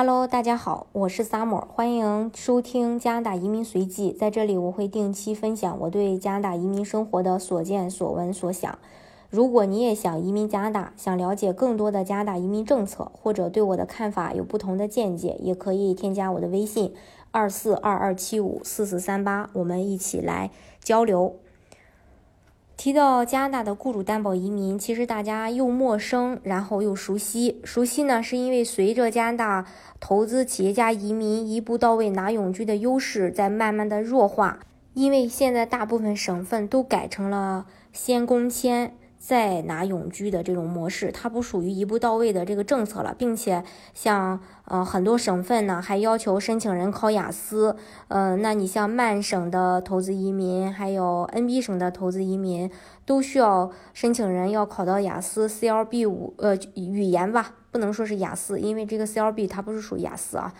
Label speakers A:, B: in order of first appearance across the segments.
A: Hello，大家好，我是 Summer，欢迎收听加拿大移民随记。在这里，我会定期分享我对加拿大移民生活的所见所闻所想。如果你也想移民加拿大，想了解更多的加拿大移民政策，或者对我的看法有不同的见解，也可以添加我的微信二四二二七五四四三八，我们一起来交流。提到加拿大的雇主担保移民，其实大家又陌生，然后又熟悉。熟悉呢，是因为随着加拿大投资企业家移民一步到位拿永居的优势在慢慢的弱化，因为现在大部分省份都改成了先工签。再拿永居的这种模式，它不属于一步到位的这个政策了，并且像呃很多省份呢，还要求申请人考雅思。呃，那你像曼省的投资移民，还有 NB 省的投资移民，都需要申请人要考到雅思 CLB 五呃语言吧，不能说是雅思，因为这个 CLB 它不是属于雅思啊。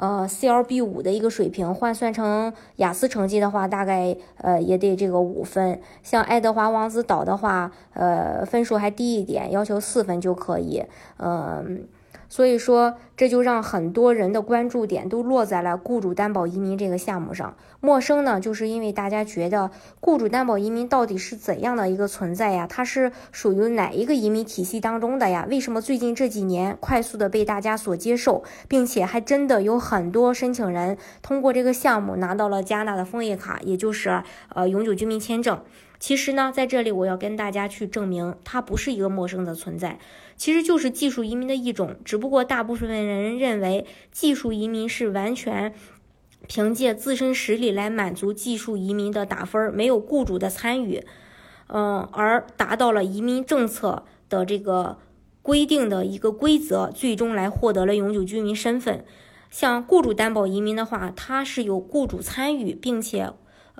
A: 呃，CLB 五的一个水平换算成雅思成绩的话，大概呃也得这个五分。像爱德华王子岛的话，呃分数还低一点，要求四分就可以。嗯。所以说，这就让很多人的关注点都落在了雇主担保移民这个项目上。陌生呢，就是因为大家觉得雇主担保移民到底是怎样的一个存在呀？它是属于哪一个移民体系当中的呀？为什么最近这几年快速的被大家所接受，并且还真的有很多申请人通过这个项目拿到了加拿大的枫叶卡，也就是呃永久居民签证。其实呢，在这里我要跟大家去证明，它不是一个陌生的存在，其实就是技术移民的一种。只不过大部分人认为技术移民是完全凭借自身实力来满足技术移民的打分，没有雇主的参与，嗯，而达到了移民政策的这个规定的一个规则，最终来获得了永久居民身份。像雇主担保移民的话，它是有雇主参与，并且。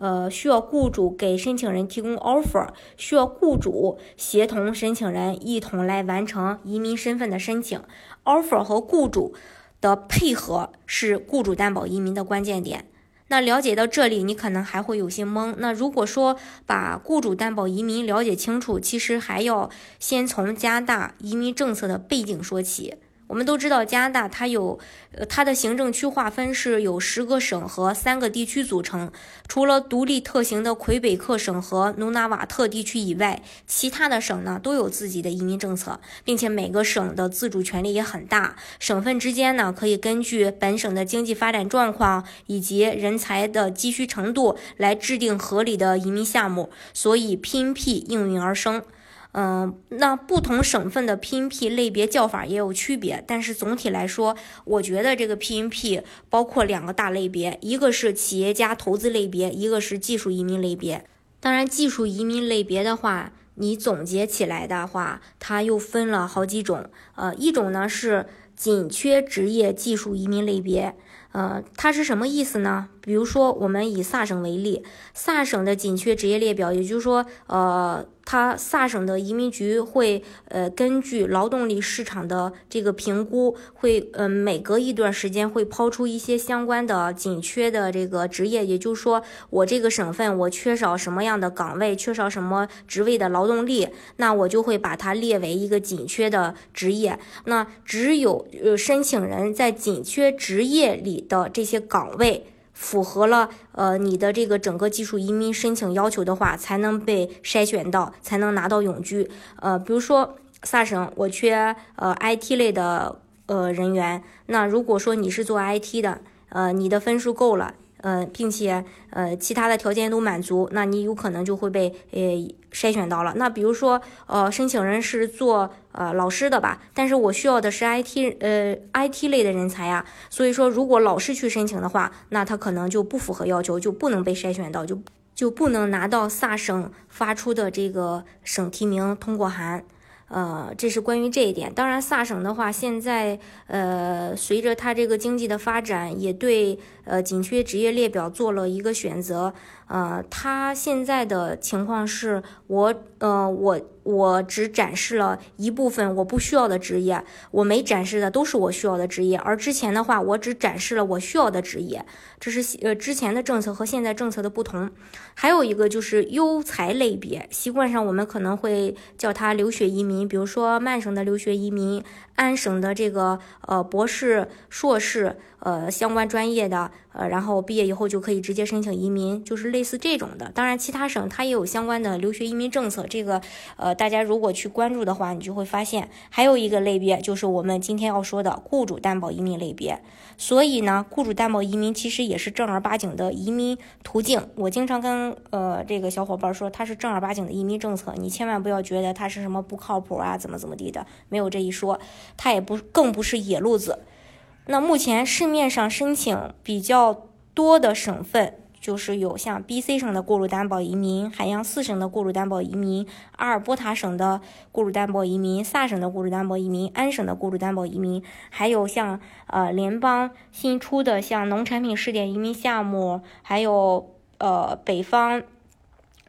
A: 呃，需要雇主给申请人提供 offer，需要雇主协同申请人一同来完成移民身份的申请。offer 和雇主的配合是雇主担保移民的关键点。那了解到这里，你可能还会有些懵。那如果说把雇主担保移民了解清楚，其实还要先从加拿大移民政策的背景说起。我们都知道，加拿大它有，呃，它的行政区划分是有十个省和三个地区组成。除了独立特行的魁北克省和努纳瓦特地区以外，其他的省呢都有自己的移民政策，并且每个省的自主权力也很大。省份之间呢，可以根据本省的经济发展状况以及人才的急需程度来制定合理的移民项目，所以 PNP 应运而生。嗯，那不同省份的 PNP 类别叫法也有区别，但是总体来说，我觉得这个 PNP 包括两个大类别，一个是企业家投资类别，一个是技术移民类别。当然，技术移民类别的话，你总结起来的话，它又分了好几种。呃，一种呢是紧缺职业技术移民类别。呃，它是什么意思呢？比如说，我们以萨省为例，萨省的紧缺职业列表，也就是说，呃。它萨省的移民局会呃根据劳动力市场的这个评估，会呃每隔一段时间会抛出一些相关的紧缺的这个职业，也就是说我这个省份我缺少什么样的岗位，缺少什么职位的劳动力，那我就会把它列为一个紧缺的职业。那只有呃申请人在紧缺职业里的这些岗位。符合了呃你的这个整个技术移民申请要求的话，才能被筛选到，才能拿到永居。呃，比如说萨省，我缺呃 IT 类的呃人员，那如果说你是做 IT 的，呃，你的分数够了。呃，并且呃，其他的条件都满足，那你有可能就会被呃筛选到了。那比如说，呃，申请人是做呃老师的吧，但是我需要的是 IT 呃 IT 类的人才呀。所以说，如果老师去申请的话，那他可能就不符合要求，就不能被筛选到，就就不能拿到萨省发出的这个省提名通过函。呃，这是关于这一点。当然，萨省的话，现在呃，随着它这个经济的发展，也对呃紧缺职业列表做了一个选择。呃，他现在的情况是我，呃，我。我只展示了一部分我不需要的职业，我没展示的都是我需要的职业。而之前的话，我只展示了我需要的职业，这是呃之前的政策和现在政策的不同。还有一个就是优才类别，习惯上我们可能会叫它留学移民，比如说曼省的留学移民，安省的这个呃博士、硕士呃相关专业的呃，然后毕业以后就可以直接申请移民，就是类似这种的。当然，其他省它也有相关的留学移民政策，这个呃。大家如果去关注的话，你就会发现还有一个类别，就是我们今天要说的雇主担保移民类别。所以呢，雇主担保移民其实也是正儿八经的移民途径。我经常跟呃这个小伙伴说，它是正儿八经的移民政策，你千万不要觉得它是什么不靠谱啊，怎么怎么地的，没有这一说。它也不更不是野路子。那目前市面上申请比较多的省份。就是有像 B、C 省的雇主担保移民，海洋四省的雇主担保移民，阿尔伯塔省的雇主担保移民，萨省的雇主担保移民，安省的雇主担保移民，还有像呃联邦新出的像农产品试点移民项目，还有呃北方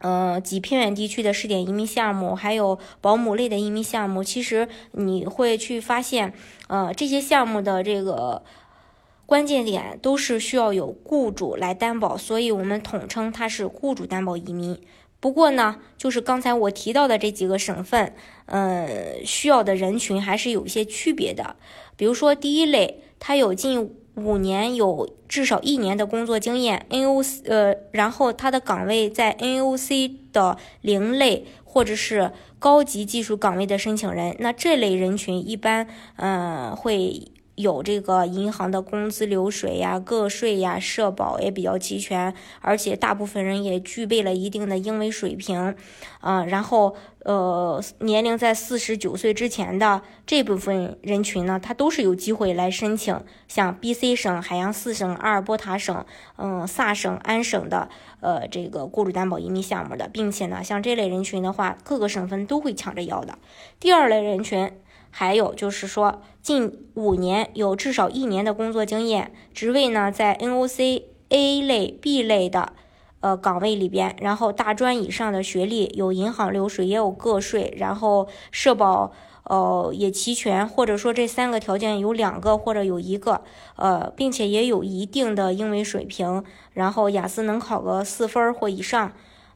A: 呃及偏远地区的试点移民项目，还有保姆类的移民项目。其实你会去发现，呃这些项目的这个。关键点都是需要有雇主来担保，所以我们统称它是雇主担保移民。不过呢，就是刚才我提到的这几个省份，呃，需要的人群还是有一些区别的。比如说第一类，它有近五年有至少一年的工作经验，NOC，呃，然后他的岗位在 NOC 的零类或者是高级技术岗位的申请人，那这类人群一般，嗯，会。有这个银行的工资流水呀、个税呀、社保也比较齐全，而且大部分人也具备了一定的英文水平，啊，然后呃，年龄在四十九岁之前的这部分人群呢，他都是有机会来申请像 B、C 省、海洋四省、阿尔伯塔省、嗯萨省、安省的呃这个雇主担保移民项目的，并且呢，像这类人群的话，各个省份都会抢着要的。第二类人群。还有就是说，近五年有至少一年的工作经验，职位呢在 NOC A 类、B 类的呃岗位里边，然后大专以上的学历，有银行流水，也有个税，然后社保呃也齐全，或者说这三个条件有两个或者有一个，呃，并且也有一定的英文水平，然后雅思能考个四分或以上。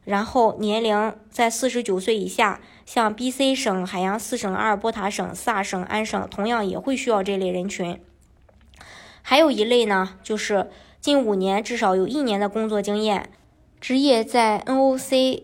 A: 然后年龄在四十九岁以下，像 B、C 省、海洋四省、阿尔伯塔省、萨省、安省，同样也会需要这类人群。还有一类呢，就是近五年至少有一年的工作经验，职业在 NOC。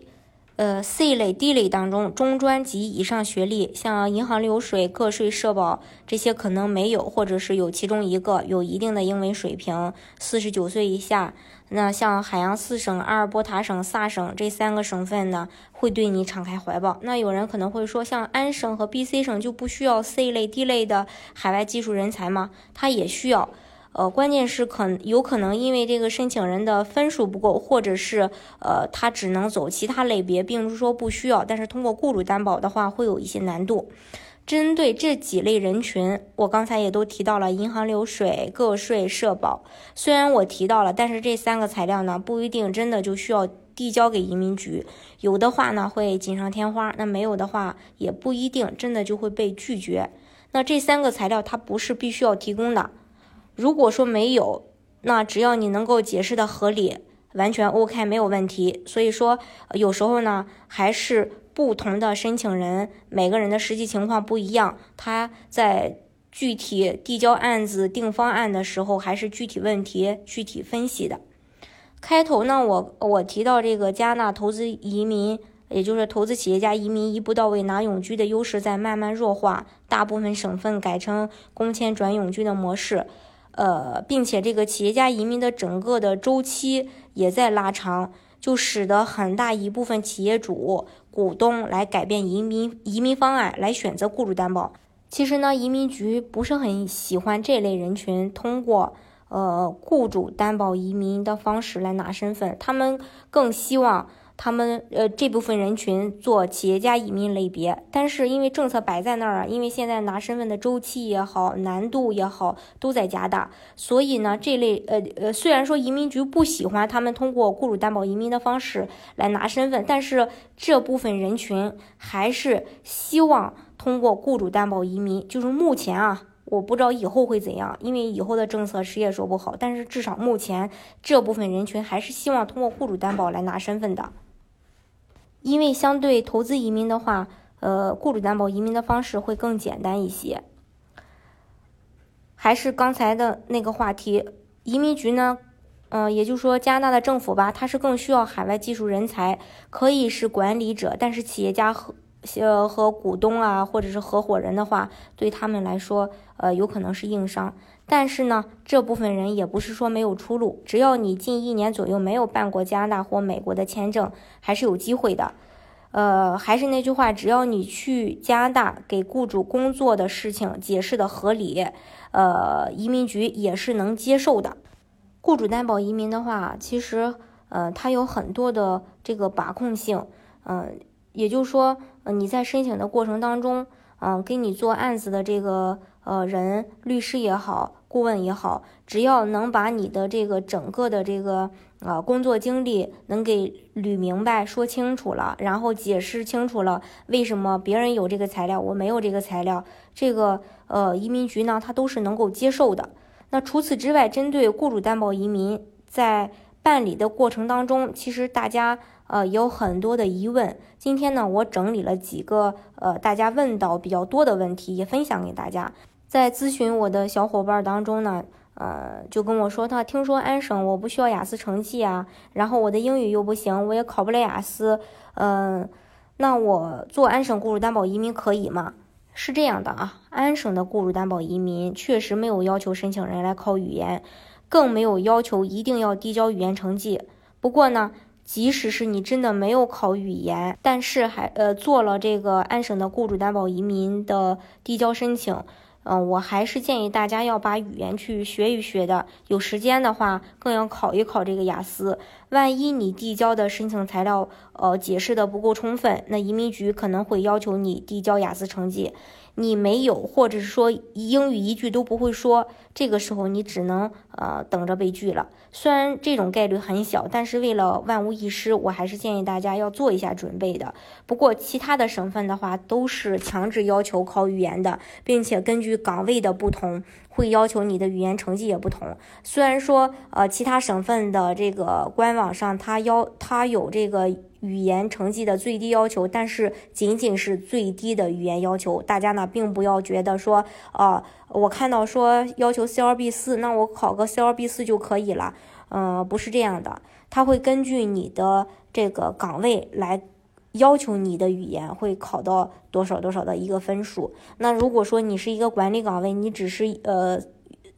A: 呃，C 类、D 类当中，中专及以上学历，像银行流水、个税、社保这些可能没有，或者是有其中一个有一定的英文水平。四十九岁以下，那像海洋四省、阿尔伯塔省、萨省这三个省份呢，会对你敞开怀抱。那有人可能会说，像安省和 BC 省就不需要 C 类、D 类的海外技术人才吗？它也需要。呃，关键是可有可能因为这个申请人的分数不够，或者是呃他只能走其他类别，并不是说不需要，但是通过雇主担保的话会有一些难度。针对这几类人群，我刚才也都提到了银行流水、个税、社保。虽然我提到了，但是这三个材料呢不一定真的就需要递交给移民局，有的话呢会锦上添花，那没有的话也不一定真的就会被拒绝。那这三个材料它不是必须要提供的。如果说没有，那只要你能够解释的合理，完全 OK，没有问题。所以说，有时候呢，还是不同的申请人，每个人的实际情况不一样，他在具体递交案子、定方案的时候，还是具体问题具体分析的。开头呢，我我提到这个加纳投资移民，也就是投资企业家移民一步到位拿永居的优势在慢慢弱化，大部分省份改成工签转永居的模式。呃，并且这个企业家移民的整个的周期也在拉长，就使得很大一部分企业主、股东来改变移民移民方案，来选择雇主担保。其实呢，移民局不是很喜欢这类人群通过呃雇主担保移民的方式来拿身份，他们更希望他们呃这部分人群做企业家移民类别，但是因为政策摆在那儿啊，因为现在拿身份的周期也好，难度也好都在加大，所以呢，这类呃呃虽然说移民局不喜欢他们通过雇主担保移民的方式来拿身份，但是这部分人群还是希望通过雇主担保移民，就是目前啊。我不知道以后会怎样，因为以后的政策谁也说不好。但是至少目前这部分人群还是希望通过雇主担保来拿身份的，因为相对投资移民的话，呃，雇主担保移民的方式会更简单一些。还是刚才的那个话题，移民局呢，嗯，也就是说加拿大的政府吧，它是更需要海外技术人才，可以是管理者，但是企业家和。呃，和股东啊，或者是合伙人的话，对他们来说，呃，有可能是硬伤。但是呢，这部分人也不是说没有出路，只要你近一年左右没有办过加拿大或美国的签证，还是有机会的。呃，还是那句话，只要你去加拿大给雇主工作的事情解释的合理，呃，移民局也是能接受的。雇主担保移民的话，其实，呃，它有很多的这个把控性，嗯。也就是说，呃，你在申请的过程当中，嗯，给你做案子的这个呃人，律师也好，顾问也好，只要能把你的这个整个的这个呃工作经历能给捋明白、说清楚了，然后解释清楚了，为什么别人有这个材料，我没有这个材料，这个呃移民局呢，他都是能够接受的。那除此之外，针对雇主担保移民，在办理的过程当中，其实大家。呃，有很多的疑问。今天呢，我整理了几个呃大家问到比较多的问题，也分享给大家。在咨询我的小伙伴当中呢，呃，就跟我说，他听说安省我不需要雅思成绩啊，然后我的英语又不行，我也考不了雅思。嗯，那我做安省雇主担保移民可以吗？是这样的啊，安省的雇主担保移民确实没有要求申请人来考语言，更没有要求一定要递交语言成绩。不过呢。即使是你真的没有考语言，但是还呃做了这个安省的雇主担保移民的递交申请，嗯，我还是建议大家要把语言去学一学的。有时间的话，更要考一考这个雅思。万一你递交的申请材料呃解释的不够充分，那移民局可能会要求你递交雅思成绩。你没有，或者是说英语一句都不会说，这个时候你只能呃等着被拒了。虽然这种概率很小，但是为了万无一失，我还是建议大家要做一下准备的。不过其他的省份的话，都是强制要求考语言的，并且根据岗位的不同，会要求你的语言成绩也不同。虽然说呃其他省份的这个官网上它要它有这个。语言成绩的最低要求，但是仅仅是最低的语言要求。大家呢，并不要觉得说，呃，我看到说要求 C 二 B 四，那我考个 C 二 B 四就可以了。嗯，不是这样的，他会根据你的这个岗位来要求你的语言会考到多少多少的一个分数。那如果说你是一个管理岗位，你只是呃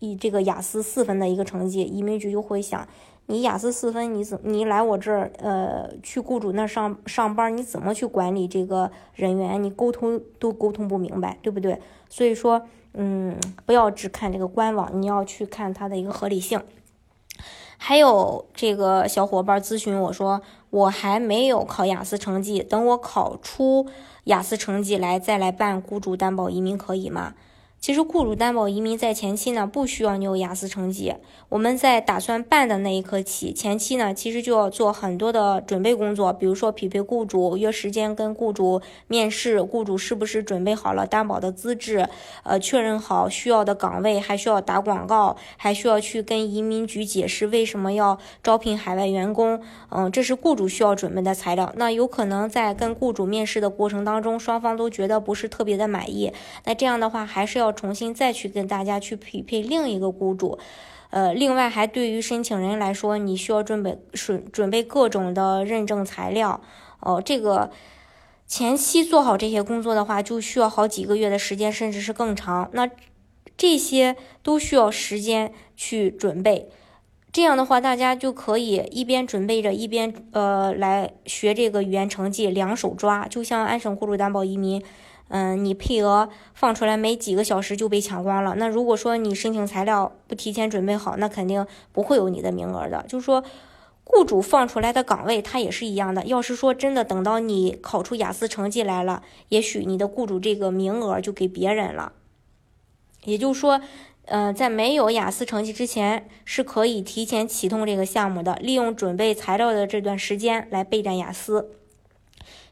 A: 以这个雅思四分的一个成绩，移民局就会想。你雅思四分，你怎你来我这儿，呃，去雇主那上上班，你怎么去管理这个人员？你沟通都沟通不明白，对不对？所以说，嗯，不要只看这个官网，你要去看它的一个合理性。还有这个小伙伴咨询我说，我还没有考雅思成绩，等我考出雅思成绩来再来办雇主担保移民可以吗？其实雇主担保移民在前期呢，不需要你有雅思成绩。我们在打算办的那一刻起，前期呢，其实就要做很多的准备工作，比如说匹配雇主，约时间跟雇主面试，雇主是不是准备好了担保的资质，呃，确认好需要的岗位，还需要打广告，还需要去跟移民局解释为什么要招聘海外员工。嗯，这是雇主需要准备的材料。那有可能在跟雇主面试的过程当中，双方都觉得不是特别的满意，那这样的话还是要。要重新再去跟大家去匹配另一个雇主，呃，另外还对于申请人来说，你需要准备准准备各种的认证材料，哦，这个前期做好这些工作的话，就需要好几个月的时间，甚至是更长。那这些都需要时间去准备，这样的话，大家就可以一边准备着，一边呃来学这个语言成绩，两手抓，就像安省雇主担保移民。嗯，你配额放出来没几个小时就被抢光了。那如果说你申请材料不提前准备好，那肯定不会有你的名额的。就是说，雇主放出来的岗位，它也是一样的。要是说真的等到你考出雅思成绩来了，也许你的雇主这个名额就给别人了。也就是说，呃，在没有雅思成绩之前，是可以提前启动这个项目的，利用准备材料的这段时间来备战雅思。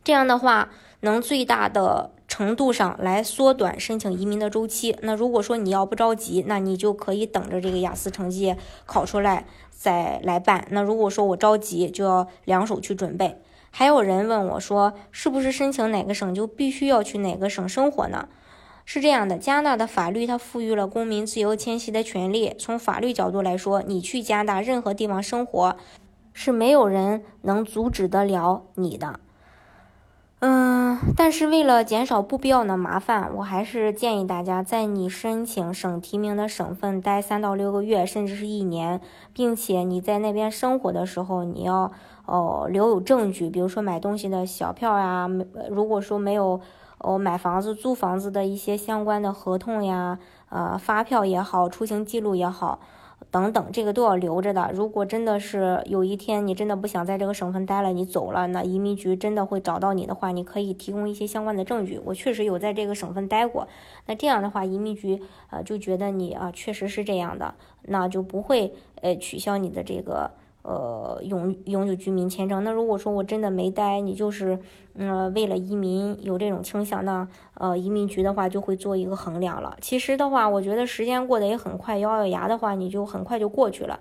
A: 这样的话，能最大的程度上来缩短申请移民的周期。那如果说你要不着急，那你就可以等着这个雅思成绩考出来。再来办。那如果说我着急，就要两手去准备。还有人问我说，是不是申请哪个省就必须要去哪个省生活呢？是这样的，加拿大的法律它赋予了公民自由迁徙的权利。从法律角度来说，你去加拿大任何地方生活，是没有人能阻止得了你的。嗯，但是为了减少不必要的麻烦，我还是建议大家，在你申请省提名的省份待三到六个月，甚至是一年，并且你在那边生活的时候，你要哦留有证据，比如说买东西的小票呀，如果说没有哦买房子、租房子的一些相关的合同呀，呃发票也好，出行记录也好。等等，这个都要留着的。如果真的是有一天你真的不想在这个省份待了，你走了，那移民局真的会找到你的话，你可以提供一些相关的证据。我确实有在这个省份待过，那这样的话，移民局呃就觉得你啊确实是这样的，那就不会呃取消你的这个。呃，永永久居民签证。那如果说我真的没待，你就是，嗯，为了移民有这种倾向，那呃，移民局的话就会做一个衡量了。其实的话，我觉得时间过得也很快，咬咬牙的话，你就很快就过去了。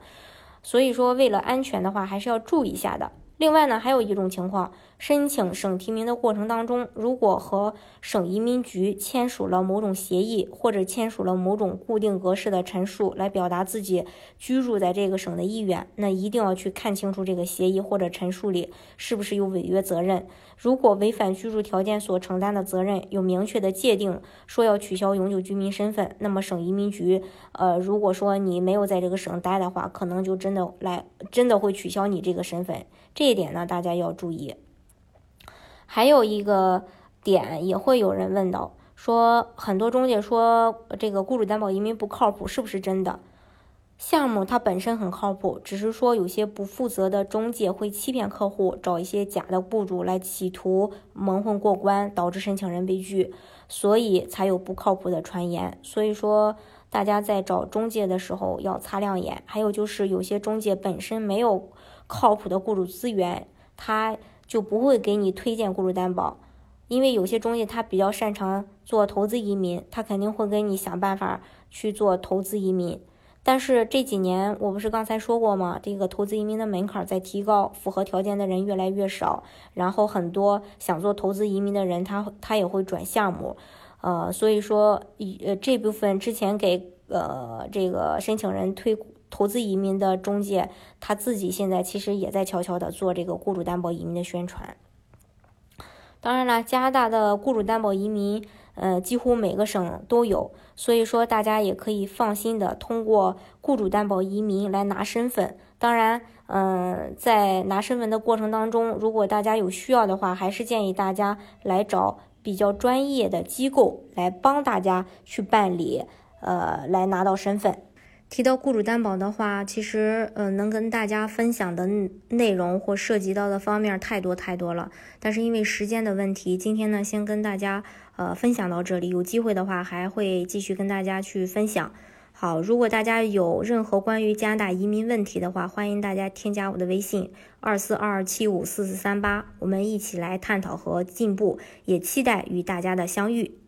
A: 所以说，为了安全的话，还是要注意一下的。另外呢，还有一种情况，申请省提名的过程当中，如果和省移民局签署了某种协议，或者签署了某种固定格式的陈述，来表达自己居住在这个省的意愿，那一定要去看清楚这个协议或者陈述里是不是有违约责任。如果违反居住条件所承担的责任有明确的界定，说要取消永久居民身份，那么省移民局，呃，如果说你没有在这个省待的话，可能就真的来，真的会取消你这个身份。这一点呢，大家要注意。还有一个点也会有人问到，说很多中介说这个雇主担保移民不靠谱，是不是真的？项目它本身很靠谱，只是说有些不负责的中介会欺骗客户，找一些假的雇主来企图蒙混过关，导致申请人被拒，所以才有不靠谱的传言。所以说，大家在找中介的时候要擦亮眼。还有就是有些中介本身没有。靠谱的雇主资源，他就不会给你推荐雇主担保，因为有些中介他比较擅长做投资移民，他肯定会给你想办法去做投资移民。但是这几年我不是刚才说过吗？这个投资移民的门槛在提高，符合条件的人越来越少，然后很多想做投资移民的人，他他也会转项目，呃，所以说，呃，这部分之前给呃这个申请人推。投资移民的中介，他自己现在其实也在悄悄的做这个雇主担保移民的宣传。当然了，加拿大的雇主担保移民，呃，几乎每个省都有，所以说大家也可以放心的通过雇主担保移民来拿身份。当然，嗯，在拿身份的过程当中，如果大家有需要的话，还是建议大家来找比较专业的机构来帮大家去办理，呃，来拿到身份。提到雇主担保的话，其实呃能跟大家分享的内容或涉及到的方面太多太多了。但是因为时间的问题，今天呢先跟大家呃分享到这里。有机会的话还会继续跟大家去分享。好，如果大家有任何关于加拿大移民问题的话，欢迎大家添加我的微信二四二二七五四四三八，我们一起来探讨和进步。也期待与大家的相遇。